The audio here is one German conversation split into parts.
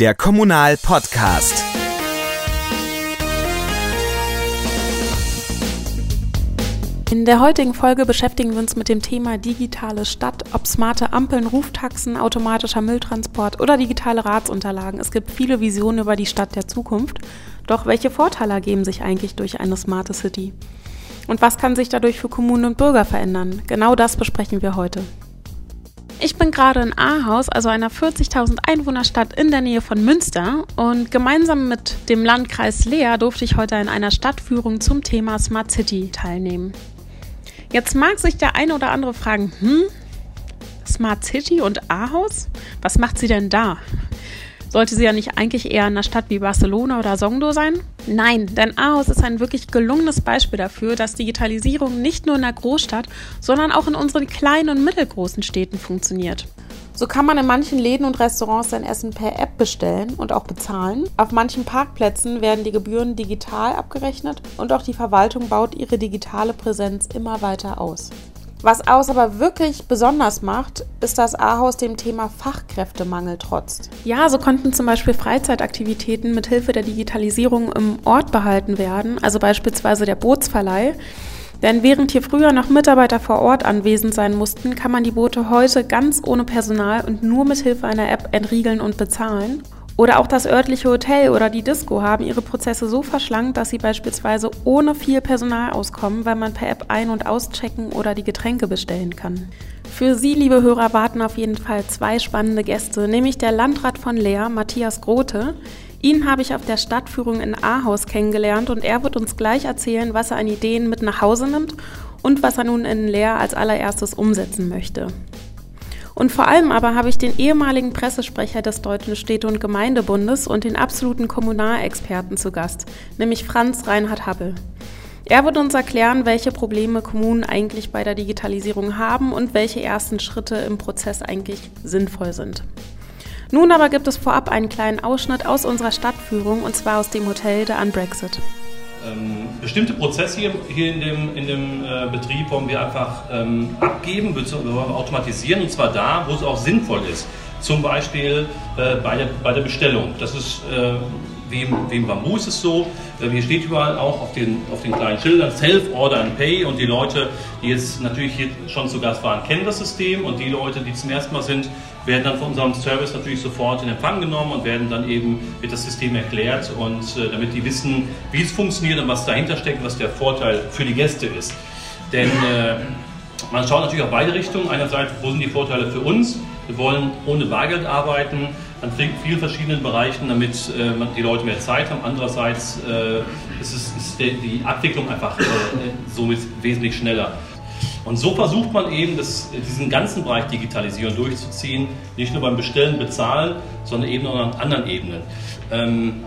Der Kommunal Podcast. In der heutigen Folge beschäftigen wir uns mit dem Thema digitale Stadt, ob smarte Ampeln, Ruftaxen, automatischer Mülltransport oder digitale Ratsunterlagen. Es gibt viele Visionen über die Stadt der Zukunft. Doch welche Vorteile ergeben sich eigentlich durch eine smarte City? Und was kann sich dadurch für Kommunen und Bürger verändern? Genau das besprechen wir heute. Ich bin gerade in Ahaus, also einer 40.000 Einwohnerstadt in der Nähe von Münster. Und gemeinsam mit dem Landkreis Leer durfte ich heute an einer Stadtführung zum Thema Smart City teilnehmen. Jetzt mag sich der eine oder andere fragen, hm, Smart City und Ahaus? Was macht sie denn da? Sollte sie ja nicht eigentlich eher in einer Stadt wie Barcelona oder Songdo sein? Nein, denn Aarhus ist ein wirklich gelungenes Beispiel dafür, dass Digitalisierung nicht nur in der Großstadt, sondern auch in unseren kleinen und mittelgroßen Städten funktioniert. So kann man in manchen Läden und Restaurants sein Essen per App bestellen und auch bezahlen. Auf manchen Parkplätzen werden die Gebühren digital abgerechnet und auch die Verwaltung baut ihre digitale Präsenz immer weiter aus. Was Ahaus aber wirklich besonders macht, ist, dass Ahaus dem Thema Fachkräftemangel trotzt. Ja, so konnten zum Beispiel Freizeitaktivitäten mit Hilfe der Digitalisierung im Ort behalten werden, also beispielsweise der Bootsverleih. Denn während hier früher noch Mitarbeiter vor Ort anwesend sein mussten, kann man die Boote heute ganz ohne Personal und nur mit Hilfe einer App entriegeln und bezahlen. Oder auch das örtliche Hotel oder die Disco haben ihre Prozesse so verschlankt, dass sie beispielsweise ohne viel Personal auskommen, weil man per App ein- und auschecken oder die Getränke bestellen kann. Für Sie, liebe Hörer, warten auf jeden Fall zwei spannende Gäste, nämlich der Landrat von Leer, Matthias Grote. Ihn habe ich auf der Stadtführung in Ahaus kennengelernt und er wird uns gleich erzählen, was er an Ideen mit nach Hause nimmt und was er nun in Leer als allererstes umsetzen möchte. Und vor allem aber habe ich den ehemaligen Pressesprecher des Deutschen Städte- und Gemeindebundes und den absoluten Kommunalexperten zu Gast, nämlich Franz Reinhard Happel. Er wird uns erklären, welche Probleme Kommunen eigentlich bei der Digitalisierung haben und welche ersten Schritte im Prozess eigentlich sinnvoll sind. Nun aber gibt es vorab einen kleinen Ausschnitt aus unserer Stadtführung und zwar aus dem Hotel der Unbrexit. Ähm, bestimmte Prozesse hier, hier in dem, in dem äh, Betrieb wollen wir einfach ähm, abgeben, wir automatisieren und zwar da, wo es auch sinnvoll ist. Zum Beispiel äh, bei, der, bei der Bestellung. Das ist äh, wie wie im Bambu ist es so, äh, hier steht überall auch auf den, auf den kleinen Schildern Self-Order and Pay und die Leute, die jetzt natürlich hier schon zu Gast waren, kennen das System und die Leute, die zum ersten Mal sind, werden dann von unserem Service natürlich sofort in Empfang genommen und werden dann eben wird das System erklärt und äh, damit die wissen, wie es funktioniert und was dahinter steckt, was der Vorteil für die Gäste ist. Denn äh, man schaut natürlich auf beide Richtungen. Einerseits, wo sind die Vorteile für uns? Wir wollen ohne Bargeld arbeiten an vielen verschiedenen Bereichen, damit äh, die Leute mehr Zeit haben. Andererseits äh, ist, es, ist die Abwicklung einfach äh, somit wesentlich schneller. Und so versucht man eben, das, diesen ganzen Bereich Digitalisierung durchzuziehen, nicht nur beim Bestellen, Bezahlen, sondern eben auch an anderen Ebenen. Ähm,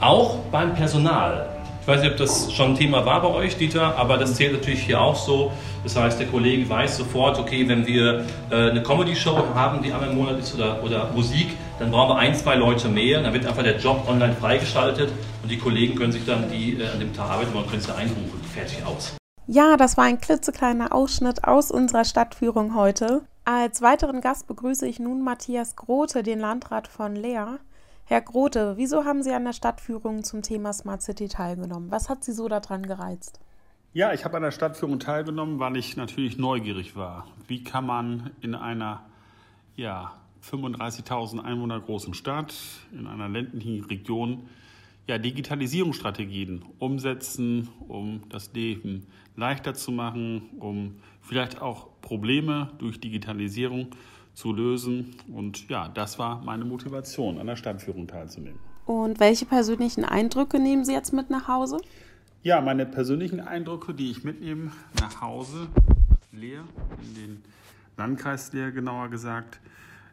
auch beim Personal. Ich weiß nicht, ob das schon ein Thema war bei euch, Dieter, aber das zählt natürlich hier auch so. Das heißt, der Kollege weiß sofort, okay, wenn wir äh, eine Comedy-Show haben, die einmal im Monat ist oder, oder Musik, dann brauchen wir ein, zwei Leute mehr. Dann wird einfach der Job online freigeschaltet und die Kollegen können sich dann die äh, an dem Tag arbeiten und können es einrufen. Fertig aus. Ja, das war ein klitzekleiner Ausschnitt aus unserer Stadtführung heute. Als weiteren Gast begrüße ich nun Matthias Grote, den Landrat von Leer. Herr Grote, wieso haben Sie an der Stadtführung zum Thema Smart City teilgenommen? Was hat Sie so daran gereizt? Ja, ich habe an der Stadtführung teilgenommen, weil ich natürlich neugierig war. Wie kann man in einer ja, 35.000 Einwohner großen Stadt, in einer ländlichen Region, ja, Digitalisierungsstrategien umsetzen, um das Leben leichter zu machen, um vielleicht auch Probleme durch Digitalisierung zu lösen. Und ja, das war meine Motivation, an der Stadtführung teilzunehmen. Und welche persönlichen Eindrücke nehmen Sie jetzt mit nach Hause? Ja, meine persönlichen Eindrücke, die ich mitnehme nach Hause, leer, in den Landkreis leer genauer gesagt,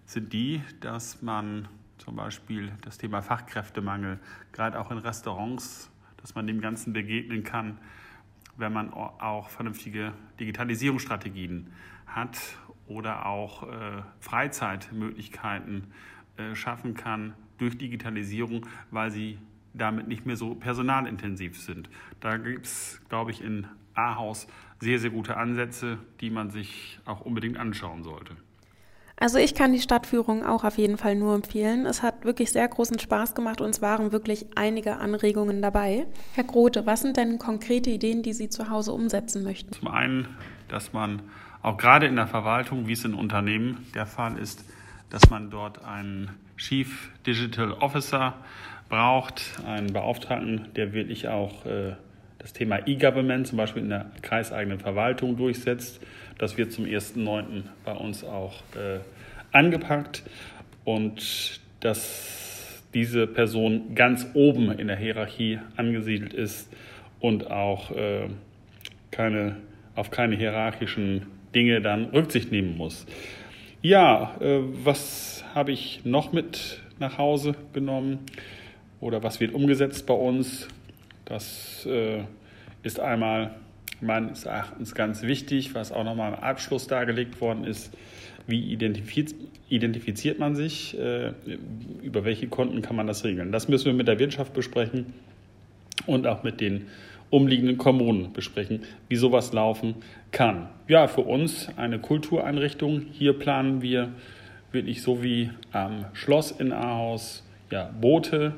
sind die, dass man zum Beispiel das Thema Fachkräftemangel, gerade auch in Restaurants, dass man dem Ganzen begegnen kann, wenn man auch vernünftige Digitalisierungsstrategien hat oder auch äh, Freizeitmöglichkeiten äh, schaffen kann durch Digitalisierung, weil sie damit nicht mehr so personalintensiv sind. Da gibt es, glaube ich, in Ahaus sehr, sehr gute Ansätze, die man sich auch unbedingt anschauen sollte. Also ich kann die Stadtführung auch auf jeden Fall nur empfehlen. Es hat wirklich sehr großen Spaß gemacht und es waren wirklich einige Anregungen dabei. Herr Grote, was sind denn konkrete Ideen, die Sie zu Hause umsetzen möchten? Zum einen, dass man auch gerade in der Verwaltung, wie es in Unternehmen der Fall ist, dass man dort einen Chief Digital Officer braucht, einen Beauftragten, der wirklich auch äh, das Thema E-Government zum Beispiel in der kreiseigenen Verwaltung durchsetzt. Das wird zum 1.9. bei uns auch äh, angepackt und dass diese Person ganz oben in der Hierarchie angesiedelt ist und auch äh, keine, auf keine hierarchischen Dinge dann Rücksicht nehmen muss. Ja, äh, was habe ich noch mit nach Hause genommen oder was wird umgesetzt bei uns? Das äh, ist einmal meines Erachtens ganz wichtig, was auch nochmal im Abschluss dargelegt worden ist. Wie identifiziert, man sich? Äh, über welche Konten kann man das regeln? Das müssen wir mit der Wirtschaft besprechen und auch mit den umliegenden Kommunen besprechen, wie sowas laufen kann. Ja, für uns eine Kultureinrichtung. Hier planen wir wirklich so wie am Schloss in Ahaus ja, Boote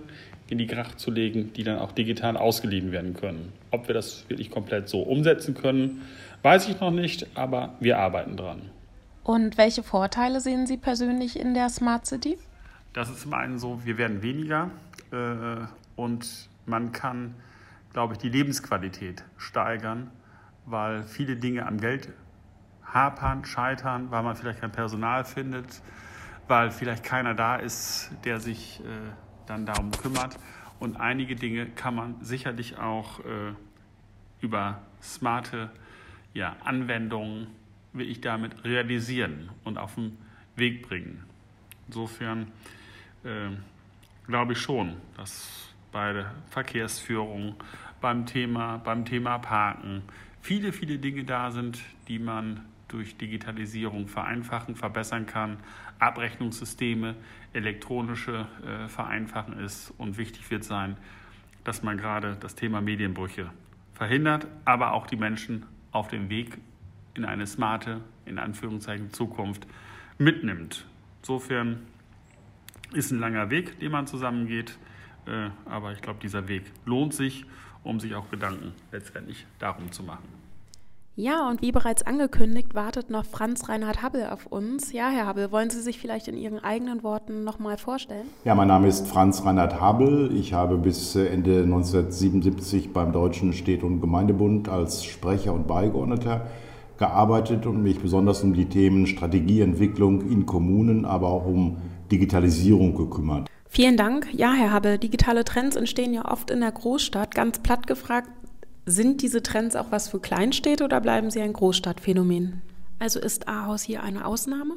in die Gracht zu legen, die dann auch digital ausgeliehen werden können. Ob wir das wirklich komplett so umsetzen können, weiß ich noch nicht, aber wir arbeiten dran. Und welche Vorteile sehen Sie persönlich in der Smart City? Das ist zum einen so, wir werden weniger äh, und man kann glaube ich, die Lebensqualität steigern, weil viele Dinge am Geld hapern, scheitern, weil man vielleicht kein Personal findet, weil vielleicht keiner da ist, der sich äh, dann darum kümmert. Und einige Dinge kann man sicherlich auch äh, über smarte ja, Anwendungen ich damit realisieren und auf den Weg bringen. Insofern äh, glaube ich schon, dass bei der Verkehrsführung, beim Thema, beim Thema Parken. Viele, viele Dinge da sind, die man durch Digitalisierung vereinfachen, verbessern kann. Abrechnungssysteme, elektronische äh, Vereinfachen ist und wichtig wird sein, dass man gerade das Thema Medienbrüche verhindert, aber auch die Menschen auf dem Weg in eine smarte, in Anführungszeichen, Zukunft mitnimmt. Insofern ist ein langer Weg, den man zusammengeht. Äh, aber ich glaube, dieser Weg lohnt sich, um sich auch Gedanken letztendlich darum zu machen. Ja, und wie bereits angekündigt, wartet noch Franz Reinhard Habbel auf uns. Ja, Herr Habbel, wollen Sie sich vielleicht in Ihren eigenen Worten nochmal vorstellen? Ja, mein Name ist Franz Reinhard Habbel. Ich habe bis Ende 1977 beim Deutschen Städte- und Gemeindebund als Sprecher und Beigeordneter gearbeitet und mich besonders um die Themen Strategieentwicklung in Kommunen, aber auch um Digitalisierung gekümmert. Vielen Dank. Ja, Herr Habe, digitale Trends entstehen ja oft in der Großstadt. Ganz platt gefragt, sind diese Trends auch was für Kleinstädte oder bleiben sie ein Großstadtphänomen? Also ist Ahaus hier eine Ausnahme?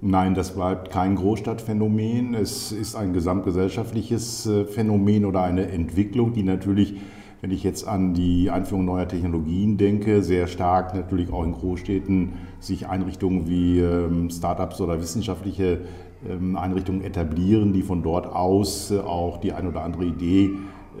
Nein, das bleibt kein Großstadtphänomen. Es ist ein gesamtgesellschaftliches äh, Phänomen oder eine Entwicklung, die natürlich, wenn ich jetzt an die Einführung neuer Technologien denke, sehr stark natürlich auch in Großstädten sich Einrichtungen wie ähm, Startups oder wissenschaftliche ähm, Einrichtungen etablieren, die von dort aus äh, auch die ein oder andere Idee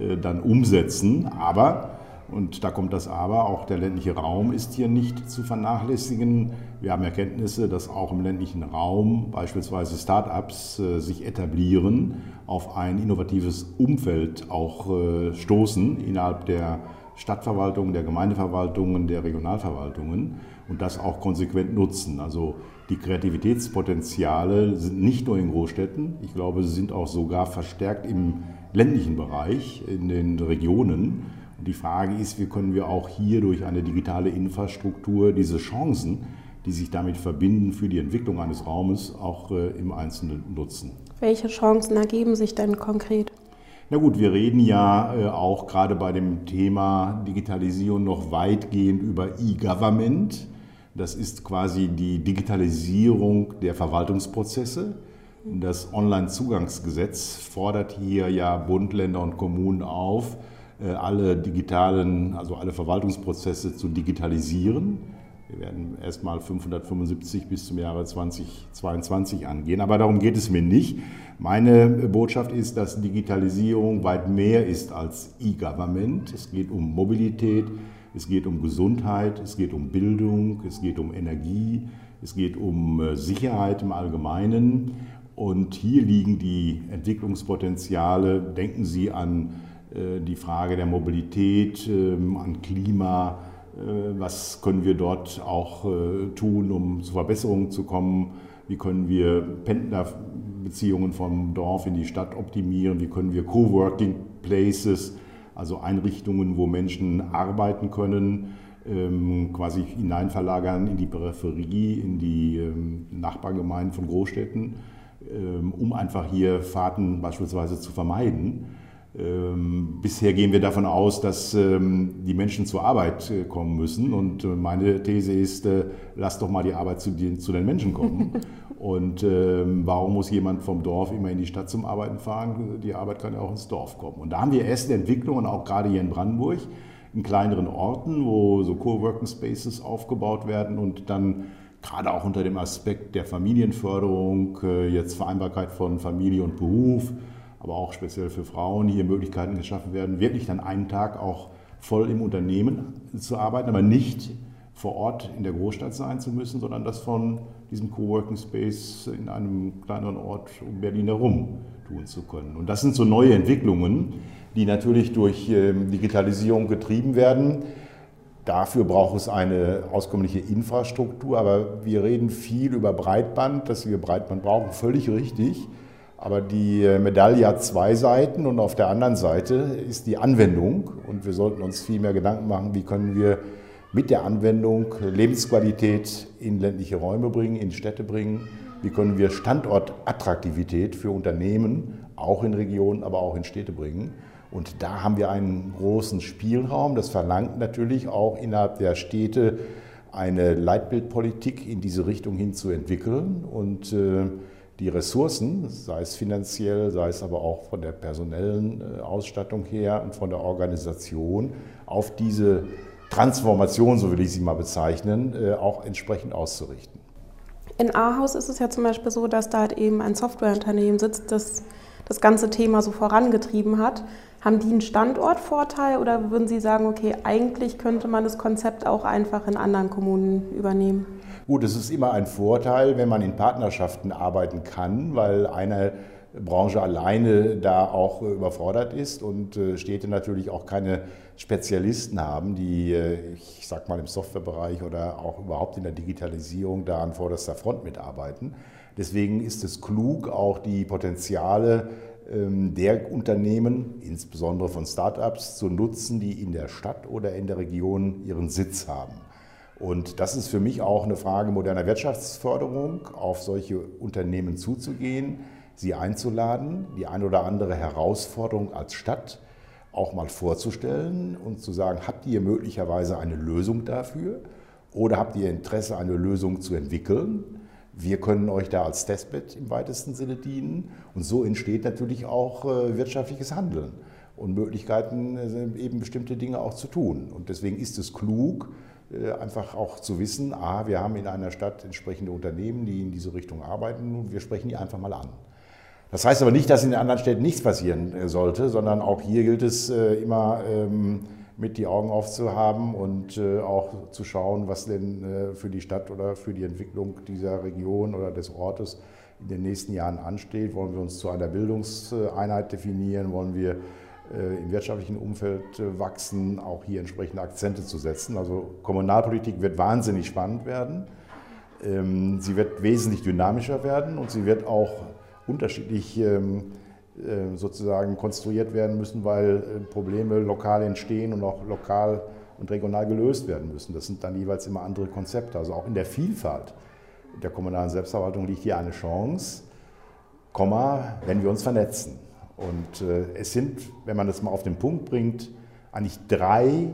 äh, dann umsetzen. Aber, und da kommt das Aber, auch der ländliche Raum ist hier nicht zu vernachlässigen. Wir haben Erkenntnisse, dass auch im ländlichen Raum beispielsweise Start-ups äh, sich etablieren, auf ein innovatives Umfeld auch stoßen innerhalb der Stadtverwaltung, der Gemeindeverwaltungen, der Regionalverwaltungen und das auch konsequent nutzen. Also die Kreativitätspotenziale sind nicht nur in Großstädten, ich glaube, sie sind auch sogar verstärkt im ländlichen Bereich, in den Regionen. Und die Frage ist, wie können wir auch hier durch eine digitale Infrastruktur diese Chancen, die sich damit verbinden für die Entwicklung eines Raumes, auch äh, im Einzelnen nutzen. Welche Chancen ergeben sich denn konkret? Na gut, wir reden ja äh, auch gerade bei dem Thema Digitalisierung noch weitgehend über E-Government. Das ist quasi die Digitalisierung der Verwaltungsprozesse. Das Onlinezugangsgesetz fordert hier ja Bund, Länder und Kommunen auf, alle digitalen, also alle Verwaltungsprozesse zu digitalisieren. Wir werden erstmal 575 bis zum Jahre 2022 angehen, aber darum geht es mir nicht. Meine Botschaft ist, dass Digitalisierung weit mehr ist als E-Government. Es geht um Mobilität, es geht um Gesundheit, es geht um Bildung, es geht um Energie, es geht um äh, Sicherheit im Allgemeinen. Und hier liegen die Entwicklungspotenziale. Denken Sie an äh, die Frage der Mobilität, ähm, an Klima. Äh, was können wir dort auch tun, um zu Verbesserungen zu kommen? Wie können wir Pendlerbeziehungen vom Dorf in die Stadt optimieren? Wie können wir Coworking Places, also Einrichtungen, wo Menschen arbeiten können, ähm, quasi hineinverlagern in die Peripherie, in die ähm, Nachbargemeinden von Großstädten, um einfach hier Fahrten beispielsweise zu vermeiden. Bisher gehen wir davon aus, dass die Menschen zur Arbeit äh, kommen müssen. Und äh, meine These ist, äh, lass doch mal die Arbeit zu den, Menschen kommen. Und warum muss jemand vom Dorf immer in die Stadt zum Arbeiten fahren? Die Arbeit kann ja auch ins Dorf kommen. Und da haben wir erste Entwicklungen, auch gerade hier in Brandenburg, in kleineren Orten, wo so Coworking Spaces aufgebaut werden und dann gerade auch unter dem Aspekt der Familienförderung, jetzt Vereinbarkeit von Familie und Beruf, aber auch speziell für Frauen hier Möglichkeiten geschaffen werden, wirklich dann einen Tag auch voll im Unternehmen zu arbeiten, aber nicht vor Ort in der Großstadt sein zu müssen, sondern das von diesem Coworking Space in einem kleineren Ort um Berlin herum tun zu können. Und das sind so neue Entwicklungen, die natürlich durch ähm, Digitalisierung getrieben werden. Dafür braucht es eine auskömmliche Infrastruktur, aber wir reden viel über Breitband, dass wir Breitband brauchen, völlig richtig. Aber die äh, Medaille hat zwei Seiten und auf der anderen Seite ist die Anwendung. Und wir sollten uns viel mehr Gedanken machen, wie können wir mit der Anwendung Lebensqualität in ländliche Räume bringen, in Städte bringen. Wie können wir Standortattraktivität für Unternehmen auch in Regionen, aber auch in Städte bringen. Und da haben wir einen großen Spielraum. Das verlangt natürlich auch innerhalb der Städte eine Leitbildpolitik in diese Richtung hin zu entwickeln und äh, die Ressourcen, sei es finanziell, sei es aber auch von der personellen äh, Ausstattung her und von der Organisation, auf diese Transformation, so will ich sie mal bezeichnen, äh, auch entsprechend auszurichten. In Ahaus ist es ja zum Beispiel so, dass da halt eben ein Softwareunternehmen sitzt, das das ganze Thema so vorangetrieben hat. Haben die einen Standortvorteil oder würden Sie sagen, okay, eigentlich könnte man das Konzept auch einfach in anderen Kommunen übernehmen? Gut, es ist immer ein Vorteil, wenn man in Partnerschaften arbeiten kann, weil eine Branche alleine da auch überfordert ist und äh, Städte natürlich auch keine Spezialisten haben, die, äh, ich sag mal, im Softwarebereich oder auch überhaupt in der Digitalisierung da an vorderster Front mitarbeiten. Deswegen ist es klug, auch die Potenziale ähm, der Unternehmen, insbesondere von Start-ups, zu nutzen, die in der Stadt oder in der Region ihren Sitz haben. Und das ist für mich auch eine Frage moderner Wirtschaftsförderung, auf solche Unternehmen zuzugehen, sie einzuladen, die eine oder andere Herausforderung als Stadt auch mal vorzustellen und zu sagen, habt ihr möglicherweise eine Lösung dafür oder habt ihr Interesse, eine Lösung zu entwickeln? Wir können euch da als Testbett im weitesten Sinne dienen. Und so entsteht natürlich auch äh, wirtschaftliches Handeln und Möglichkeiten, äh, eben bestimmte Dinge auch zu tun. Und deswegen ist es klug, einfach auch zu wissen, ah, wir haben in einer Stadt entsprechende Unternehmen, die in diese Richtung arbeiten und wir sprechen die einfach mal an. Das heißt aber nicht, dass in den anderen Städten nichts passieren sollte, sondern auch hier gilt es immer ähm, mit die Augen aufzuhaben und äh, auch zu schauen, was denn äh, für die Stadt oder für die Entwicklung dieser Region oder des Ortes in den nächsten Jahren ansteht. Wollen wir uns zu einer Bildungseinheit definieren? Wollen wir äh, im wirtschaftlichen Umfeld wachsen? Auch hier entsprechende Akzente zu setzen. Also Kommunalpolitik wird wahnsinnig spannend werden. Ähm, sie wird wesentlich dynamischer werden und sie wird auch unterschiedlich ähm, äh, sozusagen konstruiert werden müssen, weil äh, Probleme lokal entstehen und auch lokal und regional gelöst werden müssen. Das sind dann jeweils immer andere Konzepte. Also auch in der Vielfalt der kommunalen Selbstverwaltung liegt hier eine Chance, Komma, wenn wir uns vernetzen. Und äh, es sind, wenn man das mal auf den Punkt bringt, eigentlich drei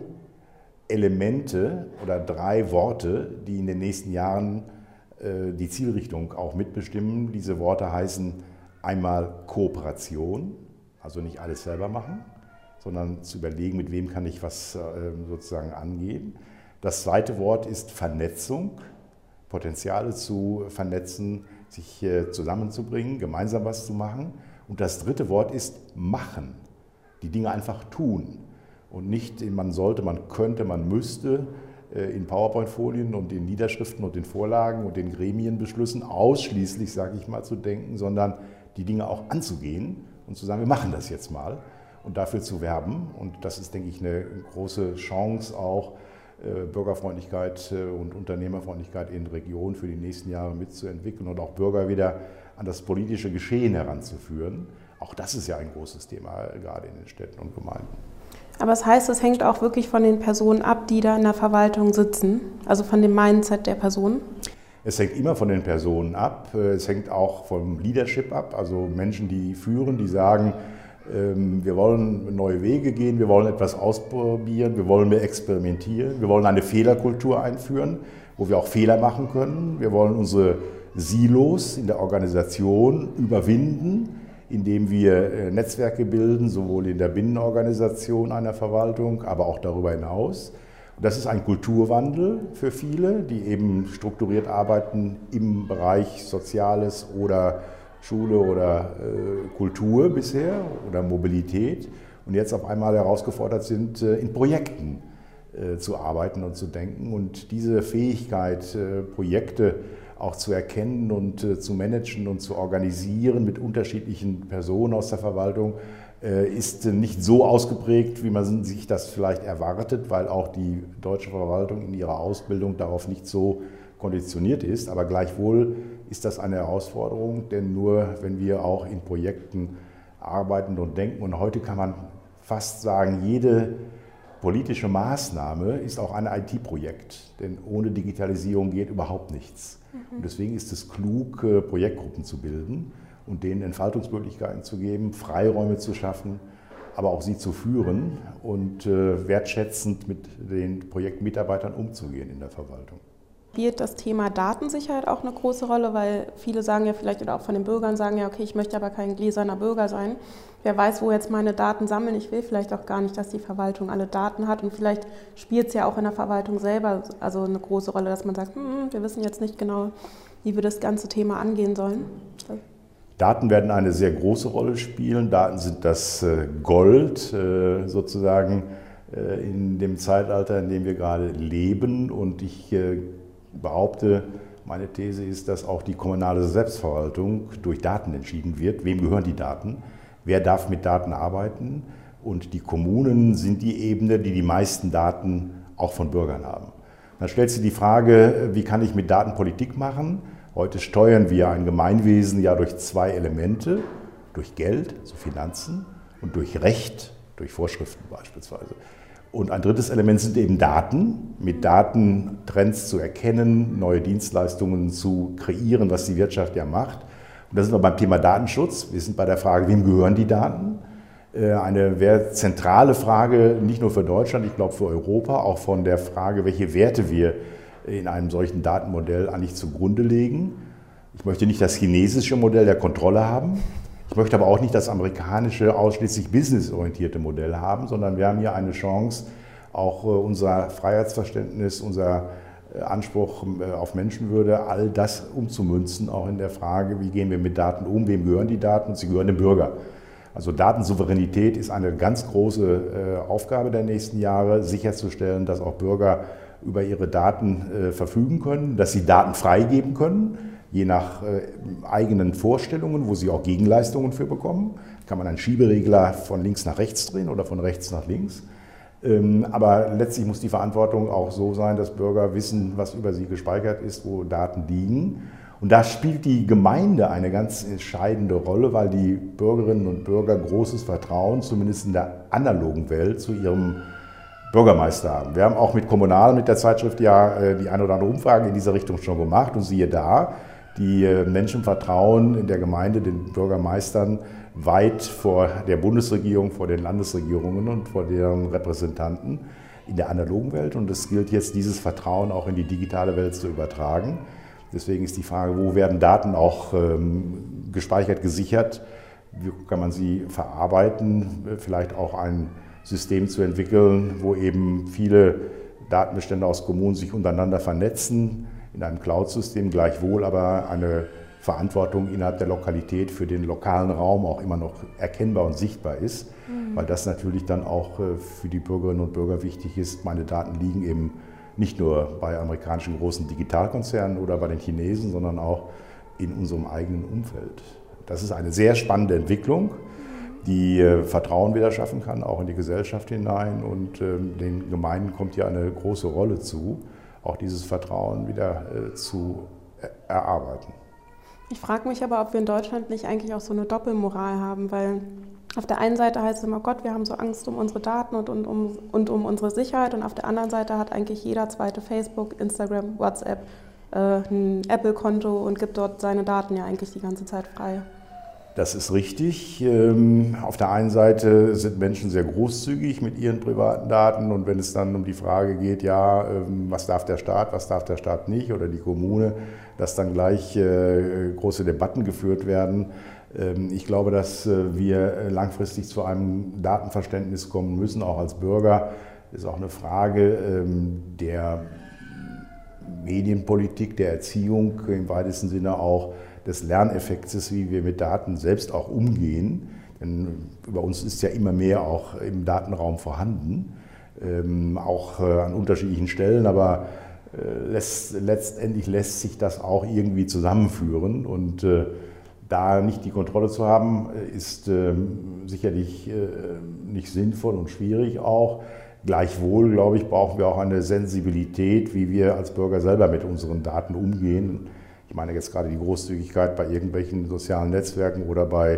Elemente oder drei Worte, die in den nächsten Jahren die Zielrichtung auch mitbestimmen. Diese Worte heißen Einmal Kooperation, also nicht alles selber machen, sondern zu überlegen, mit wem kann ich was ähm, sozusagen angehen. Das zweite Wort ist Vernetzung, Potenziale zu vernetzen, sich zusammenzubringen, gemeinsam was zu machen. Und das dritte Wort ist machen, die Dinge einfach tun und nicht man sollte, man könnte, man müsste, äh, in PowerPoint-Folien und in Niederschriften und in Vorlagen und in Gremienbeschlüssen ausschließlich, sage ich mal, zu denken, sondern die Dinge auch anzugehen und zu sagen, wir machen das jetzt mal und dafür zu werben. Und das ist, denke ich, eine große Chance auch, äh, Bürgerfreundlichkeit äh, und Unternehmerfreundlichkeit in Regionen für die nächsten Jahre mitzuentwickeln und auch Bürger wieder an das politische Geschehen heranzuführen. Auch das ist ja ein großes Thema, gerade in den Städten und Gemeinden. Aber es das heißt, es hängt auch wirklich von den Personen ab, die da in der Verwaltung sitzen, also von dem Mindset der Personen? Es hängt immer von den Personen ab. Es hängt auch vom Leadership ab, also Menschen, die führen, die sagen, ähm, wir wollen neue Wege gehen, wir wollen etwas ausprobieren, wir wollen mehr experimentieren, wir wollen eine Fehlerkultur einführen, wo wir auch Fehler machen können. Wir wollen unsere Silos in der Organisation überwinden indem wir äh, Netzwerke bilden, sowohl in der Binnenorganisation einer Verwaltung, aber auch darüber hinaus. Das ist ein Kulturwandel für viele, die eben strukturiert arbeiten im Bereich Soziales oder Schule oder äh, Kultur bisher oder Mobilität und jetzt auf einmal herausgefordert sind, äh, in Projekten zu arbeiten und zu denken. Und diese Fähigkeit, äh, Projekte auch zu erkennen und äh, zu managen und zu organisieren mit unterschiedlichen Personen aus der Verwaltung, äh, ist nicht so ausgeprägt, wie man sich das vielleicht erwartet, weil auch die deutsche Verwaltung in ihrer Ausbildung darauf nicht so konditioniert ist. Aber gleichwohl ist das eine Herausforderung, denn nur wenn wir auch in Projekten arbeiten und denken, und heute kann man fast sagen, jede politische Maßnahme ist auch ein IT-Projekt, denn ohne Digitalisierung geht überhaupt nichts. Mhm. Und deswegen ist es klug, äh, Projektgruppen zu bilden und denen Entfaltungsmöglichkeiten zu geben, Freiräume zu schaffen, aber auch sie zu führen und äh, wertschätzend mit den Projektmitarbeitern umzugehen in der Verwaltung. Spielt das Thema Datensicherheit auch eine große Rolle, weil viele sagen ja vielleicht oder auch von den Bürgern sagen ja, okay, ich möchte aber kein gläserner Bürger sein. Wer weiß, wo jetzt meine Daten sammeln. Ich will vielleicht auch gar nicht, dass die Verwaltung alle Daten hat und vielleicht spielt es ja auch in der Verwaltung selber also eine große Rolle, dass man sagt, hm, wir wissen jetzt nicht genau, wie wir das ganze Thema angehen sollen. Daten werden eine sehr große Rolle spielen. Daten sind das äh, Gold äh, sozusagen äh, in dem Zeitalter, in dem wir gerade leben. Und ich behaupte, meine These ist, dass auch die kommunale Selbstverwaltung durch Daten entschieden wird. Wem gehören die Daten? Wer darf mit Daten arbeiten? Und die Kommunen sind die Ebene, die die meisten Daten auch von Bürgern haben. Dann stellt sich die Frage, wie kann ich mit Daten Politik machen? Heute steuern wir ein Gemeinwesen ja durch zwei Elemente, durch Geld, also Finanzen, und durch Recht, durch Vorschriften beispielsweise. Und ein drittes Element sind eben Daten, mit Daten Trends zu erkennen, neue Dienstleistungen zu kreieren, was die Wirtschaft ja macht. Und da sind wir beim Thema Datenschutz. Wir sind bei der Frage, wem gehören die Daten? Äh, eine sehr zentrale Frage, nicht nur für Deutschland, ich glaube für Europa, auch von der Frage, welche Werte wir in einem solchen Datenmodell eigentlich zugrunde legen. Ich möchte nicht das chinesische Modell der Kontrolle haben, ich möchte aber auch nicht das amerikanische ausschließlich businessorientierte Modell haben, sondern wir haben hier eine Chance, auch äh, unser Freiheitsverständnis, unser äh, Anspruch äh, auf Menschenwürde, all das umzumünzen, auch in der Frage, wie gehen wir mit Daten um, wem gehören die Daten und sie gehören dem Bürger. Also Datensouveränität ist eine ganz große Aufgabe der nächsten Jahre, sicherzustellen, dass auch Bürger über ihre Daten verfügen können, dass sie Daten freigeben können je nach äh, eigenen Vorstellungen, wo sie auch Gegenleistungen für bekommen. Kann man einen Schieberegler von links nach rechts drehen oder von rechts nach links. Ähm, aber letztlich muss die Verantwortung auch so sein, dass Bürger wissen, was über sie gespeichert ist, wo Daten liegen. Und da spielt die Gemeinde eine ganz entscheidende Rolle, weil die Bürgerinnen und Bürger großes Vertrauen, zumindest in der analogen Welt, zu ihrem Bürgermeister haben. Wir haben auch mit Kommunal, mit der Zeitschrift ja äh, die eine oder andere Umfrage in dieser Richtung schon gemacht und siehe da, die äh, Menschen vertrauen in der Gemeinde den Bürgermeistern weit vor der Bundesregierung, vor den Landesregierungen und vor deren Repräsentanten in der analogen Welt. Und es gilt jetzt, dieses Vertrauen auch in die digitale Welt zu übertragen. Deswegen ist die Frage, wo werden Daten auch ähm, gespeichert, gesichert? Wie kann man sie verarbeiten? Vielleicht auch ein System zu entwickeln, wo eben viele Datenbestände aus Kommunen sich untereinander vernetzen in einem Cloud-System, gleichwohl aber eine Verantwortung innerhalb der Lokalität für den lokalen Raum auch immer noch erkennbar und sichtbar ist, mhm. weil das natürlich dann auch äh, für die Bürgerinnen und Bürger wichtig ist. Meine Daten liegen im nicht nur bei amerikanischen großen Digitalkonzernen oder bei den Chinesen, sondern auch in unserem eigenen Umfeld. Das ist eine sehr spannende Entwicklung, die äh, Vertrauen wieder schaffen kann, auch in die Gesellschaft hinein. Und ähm, den Gemeinden kommt ja eine große Rolle zu, auch dieses Vertrauen wieder äh, zu erarbeiten. Ich frage mich aber, ob wir in Deutschland nicht eigentlich auch so eine Doppelmoral haben, weil auf der einen Seite heißt es immer, Gott, wir haben so Angst um unsere Daten und, und, um, und um unsere Sicherheit und auf der anderen Seite hat eigentlich jeder zweite Facebook, Instagram, WhatsApp äh, ein Apple-Konto und gibt dort seine Daten ja eigentlich die ganze Zeit frei. Das ist richtig. Ähm, auf der einen Seite sind Menschen sehr großzügig mit ihren privaten Daten und wenn es dann um die Frage geht, ja, ähm, was darf der Staat, was darf der Staat nicht oder die Kommune, dass dann gleich äh, große Debatten geführt werden. Ähm, ich glaube, dass äh, wir langfristig zu einem Datenverständnis kommen müssen, auch als Bürger. Das ist auch eine Frage der Medienpolitik, der Erziehung im weitesten Sinne auch des Lerneffektes, wie wir mit Daten selbst auch umgehen. Denn über uns ist ja immer mehr auch im Datenraum vorhanden, ähm, auch äh, an unterschiedlichen Stellen, aber äh, lässt, letztendlich lässt sich das auch irgendwie zusammenführen. Und äh, da nicht die Kontrolle zu haben, ist ähm, sicherlich äh, nicht sinnvoll und schwierig auch. Gleichwohl, glaube ich, brauchen wir auch eine Sensibilität, wie wir als Bürger selber mit unseren Daten umgehen. Ich meine jetzt gerade die Großzügigkeit bei irgendwelchen sozialen Netzwerken oder bei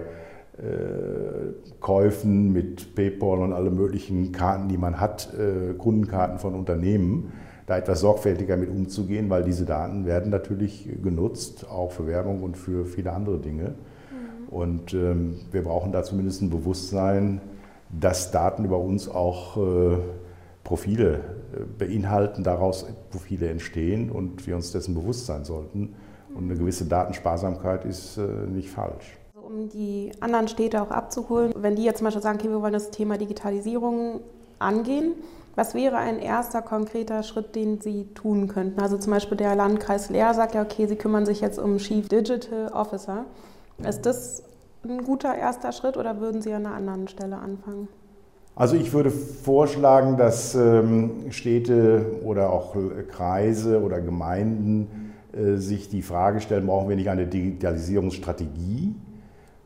äh, Käufen mit PayPal und alle möglichen Karten, die man hat, äh, Kundenkarten von Unternehmen, da etwas sorgfältiger mit umzugehen, weil diese Daten werden natürlich genutzt, auch für Werbung und für viele andere Dinge. Mhm. Und ähm, wir brauchen da zumindest ein Bewusstsein, dass Daten über uns auch äh, Profile äh, beinhalten, daraus Profile entstehen und wir uns dessen bewusst sein sollten. Und eine gewisse Datensparsamkeit ist äh, nicht falsch. Also um die anderen Städte auch abzuholen, wenn die jetzt zum Beispiel sagen, okay, wir wollen das Thema Digitalisierung angehen, was wäre ein erster konkreter Schritt, den Sie tun könnten? Also zum Beispiel der Landkreis Leer sagt ja, okay, Sie kümmern sich jetzt um Chief Digital Officer. Ist das ein guter erster Schritt oder würden Sie an einer anderen Stelle anfangen? Also ich würde vorschlagen, dass ähm, Städte oder auch Kreise oder Gemeinden sich die Frage stellen, brauchen wir nicht eine Digitalisierungsstrategie?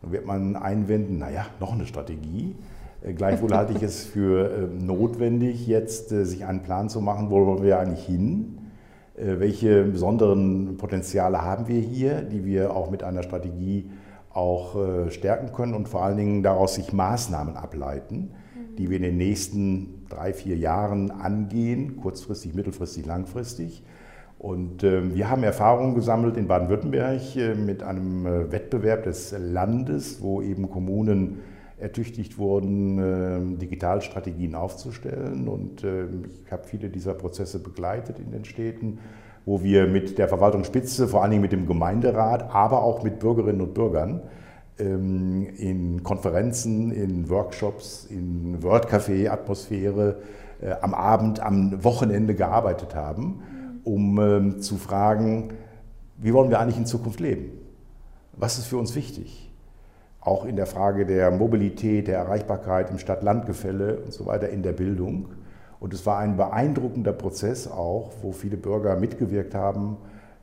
Dann wird man einwenden, naja, noch eine Strategie. Äh, gleichwohl halte ich es für ähm, notwendig, jetzt äh, sich einen Plan zu machen, wo wollen wir eigentlich hin? Welche besonderen Potenziale haben wir hier, die wir auch mit einer Strategie auch stärken können und vor allen Dingen daraus sich Maßnahmen ableiten, die wir in den nächsten drei, vier Jahren angehen, kurzfristig, mittelfristig, langfristig und äh, wir haben Erfahrungen gesammelt in Baden-Württemberg äh, mit einem äh, Wettbewerb des Landes, wo eben Kommunen ertüchtigt wurden, ähm, Digitalstrategien aufzustellen. Und ähm, ich habe viele dieser Prozesse begleitet in den Städten, wo wir mit der Verwaltungsspitze, vor allen Dingen mit dem Gemeinderat, aber auch mit Bürgerinnen und Bürgern ähm, in Konferenzen, in Workshops, in Wordcafé-Atmosphäre äh, am Abend, am Wochenende gearbeitet haben um ähm, zu fragen, wie wollen wir eigentlich in Zukunft leben? Was ist für uns wichtig? Auch in der Frage der Mobilität, der Erreichbarkeit im Stadt-Land-Gefälle und so weiter in der Bildung. Und es war ein beeindruckender Prozess auch, wo viele Bürger mitgewirkt haben,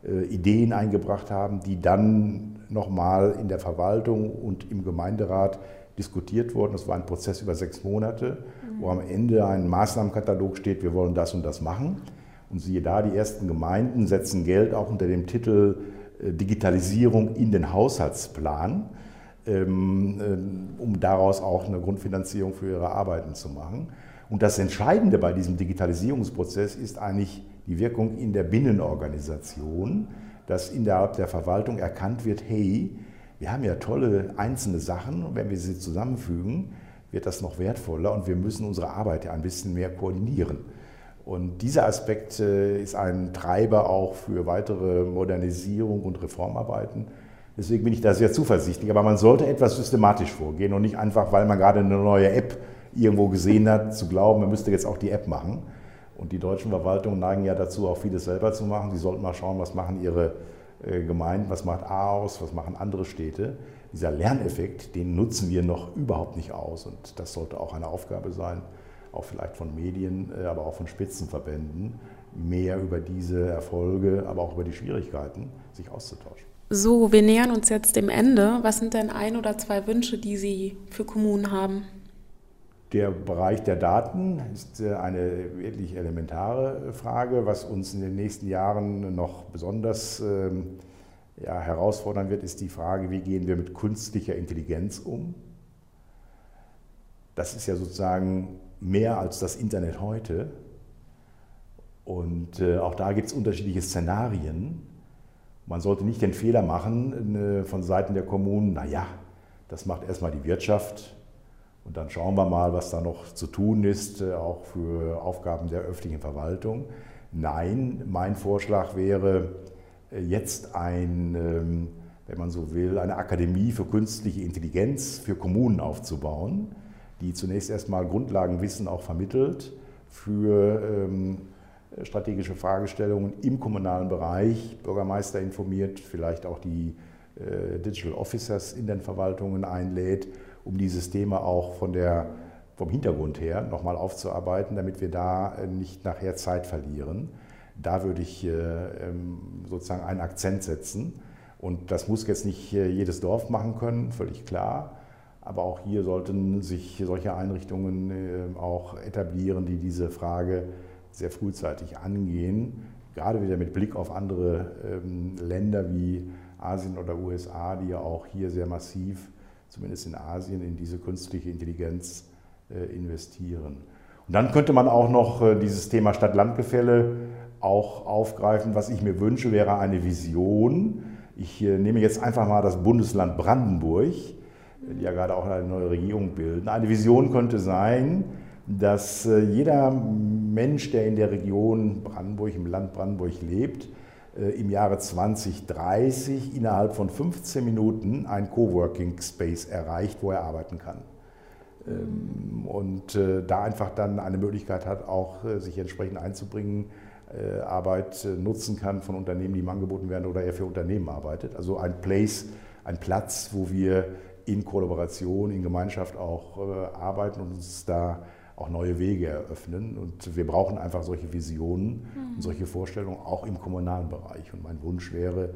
äh, Ideen eingebracht haben, die dann nochmal in der Verwaltung und im Gemeinderat diskutiert wurden. Es war ein Prozess über sechs Monate, wo am Ende ein Maßnahmenkatalog steht, wir wollen das und das machen. Und siehe da, die ersten Gemeinden setzen Geld auch unter dem Titel äh, Digitalisierung in den Haushaltsplan, ähm, äh, um daraus auch eine Grundfinanzierung für ihre Arbeiten zu machen. Und das Entscheidende bei diesem Digitalisierungsprozess ist eigentlich die Wirkung in der Binnenorganisation, dass innerhalb der Verwaltung erkannt wird, hey, wir haben ja tolle einzelne Sachen und wenn wir sie zusammenfügen, wird das noch wertvoller und wir müssen unsere Arbeit ja ein bisschen mehr koordinieren. Und dieser Aspekt äh, ist ein Treiber auch für weitere Modernisierung und Reformarbeiten. Deswegen bin ich da sehr zuversichtlich. Aber man sollte etwas systematisch vorgehen und nicht einfach, weil man gerade eine neue App irgendwo gesehen hat, zu glauben, man müsste jetzt auch die App machen. Und die deutschen Verwaltungen neigen ja dazu, auch vieles selber zu machen. Sie sollten mal schauen, was machen ihre äh, Gemeinden, was macht Aarhus, was machen andere Städte. Dieser Lerneffekt, den nutzen wir noch überhaupt nicht aus. Und das sollte auch eine Aufgabe sein, auch vielleicht von Medien, äh, aber auch von Spitzenverbänden, mehr über diese Erfolge, aber auch über die Schwierigkeiten sich auszutauschen. So, wir nähern uns jetzt dem Ende. Was sind denn ein oder zwei Wünsche, die Sie für Kommunen haben? Der Bereich der Daten ist äh, eine wirklich elementare Frage. Was uns in den nächsten Jahren noch besonders ähm, ja, herausfordern wird, ist die Frage, wie gehen wir mit künstlicher Intelligenz um? Das ist ja sozusagen mehr als das Internet heute. Und äh, auch da gibt es unterschiedliche Szenarien. Man sollte nicht den Fehler machen äh, von Seiten der Kommunen, naja, das macht erstmal die Wirtschaft und dann schauen wir mal, was da noch zu tun ist, äh, auch für Aufgaben der öffentlichen Verwaltung. Nein, mein Vorschlag wäre äh, jetzt ein, ähm, wenn man so will, eine Akademie für künstliche Intelligenz für Kommunen aufzubauen, die zunächst erstmal Grundlagenwissen auch vermittelt für ähm, strategische Fragestellungen im kommunalen Bereich, Bürgermeister informiert, vielleicht auch die äh, Digital Officers in den Verwaltungen einlädt um dieses Thema auch von der, vom Hintergrund her nochmal aufzuarbeiten, damit wir da äh, nicht nachher Zeit verlieren. Da würde ich äh, ähm, sozusagen einen Akzent setzen. Und das muss jetzt nicht äh, jedes Dorf machen können, völlig klar. Aber auch hier sollten sich solche Einrichtungen auch etablieren, die diese Frage sehr frühzeitig angehen. Gerade wieder mit Blick auf andere ähm, Länder wie Asien oder USA, die ja auch hier sehr massiv zumindest in Asien, in diese künstliche Intelligenz äh, investieren. Und dann könnte man auch noch äh, dieses Thema Stadt-Land-Gefälle auch aufgreifen. Was ich mir wünsche, wäre eine Vision. Ich äh, nehme jetzt einfach mal das Bundesland Brandenburg, die ja gerade auch eine neue Regierung bilden. Eine Vision könnte sein, dass jeder Mensch, der in der Region Brandenburg, im Land Brandenburg lebt, äh, im Jahre 2030 innerhalb von 15 Minuten ein Coworking Space erreicht, wo er arbeiten kann. Ähm, und äh, da einfach dann eine Möglichkeit hat, auch äh, sich entsprechend einzubringen, Arbeit nutzen kann von Unternehmen, die ihm angeboten werden oder er für Unternehmen arbeitet. Also ein Place, ein Platz, wo wir in Kollaboration, in Gemeinschaft auch arbeiten und uns da auch neue Wege eröffnen. Und wir brauchen einfach solche Visionen mhm. und solche Vorstellungen auch im kommunalen Bereich. Und mein Wunsch wäre,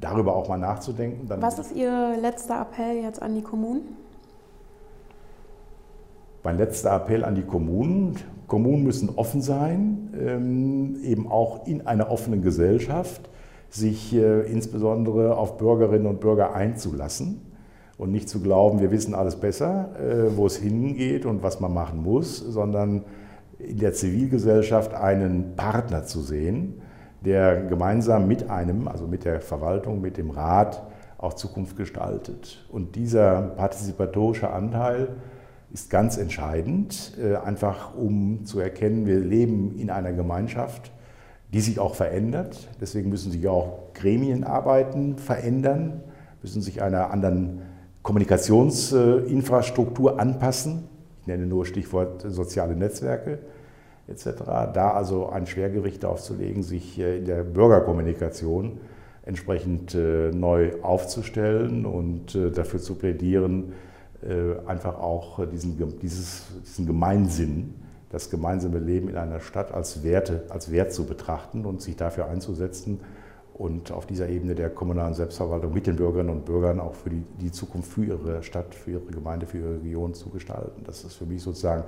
darüber auch mal nachzudenken. Dann Was ist Ihr letzter Appell jetzt an die Kommunen? Mein letzter Appell an die Kommunen. Kommunen müssen offen sein, ähm, eben auch in einer offenen Gesellschaft, sich äh, insbesondere auf Bürgerinnen und Bürger einzulassen und nicht zu glauben, wir wissen alles besser, äh, wo es hingeht und was man machen muss, sondern in der Zivilgesellschaft einen Partner zu sehen, der gemeinsam mit einem, also mit der Verwaltung, mit dem Rat, auch Zukunft gestaltet. Und dieser partizipatorische Anteil ist ganz entscheidend, äh, einfach um zu erkennen, wir leben in einer Gemeinschaft, die sich auch verändert. Deswegen müssen sich auch Gremienarbeiten verändern, müssen sich einer anderen Kommunikationsinfrastruktur anpassen. Ich nenne nur Stichwort soziale Netzwerke etc. Da also ein Schwergewicht aufzulegen, sich in der Bürgerkommunikation entsprechend äh, neu aufzustellen und äh, dafür zu plädieren, äh, einfach auch diesen, dieses, diesen Gemeinsinn, das gemeinsame Leben in einer Stadt als Werte, als Wert zu betrachten und sich dafür einzusetzen, und auf dieser Ebene der kommunalen Selbstverwaltung mit den Bürgerinnen und Bürgern auch für die, die Zukunft für ihre Stadt, für ihre Gemeinde, für ihre Region zu gestalten. Das ist für mich sozusagen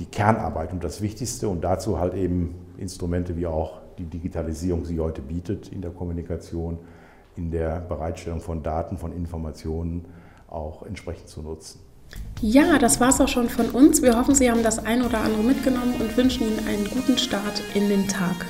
die Kernarbeit und das Wichtigste und dazu halt eben Instrumente wie auch die Digitalisierung sie heute bietet in der Kommunikation, in der Bereitstellung von Daten, von Informationen auch entsprechend zu nutzen. Ja, das war es auch schon von uns. Wir hoffen, Sie haben das ein oder andere mitgenommen und wünschen Ihnen einen guten Start in den Tag.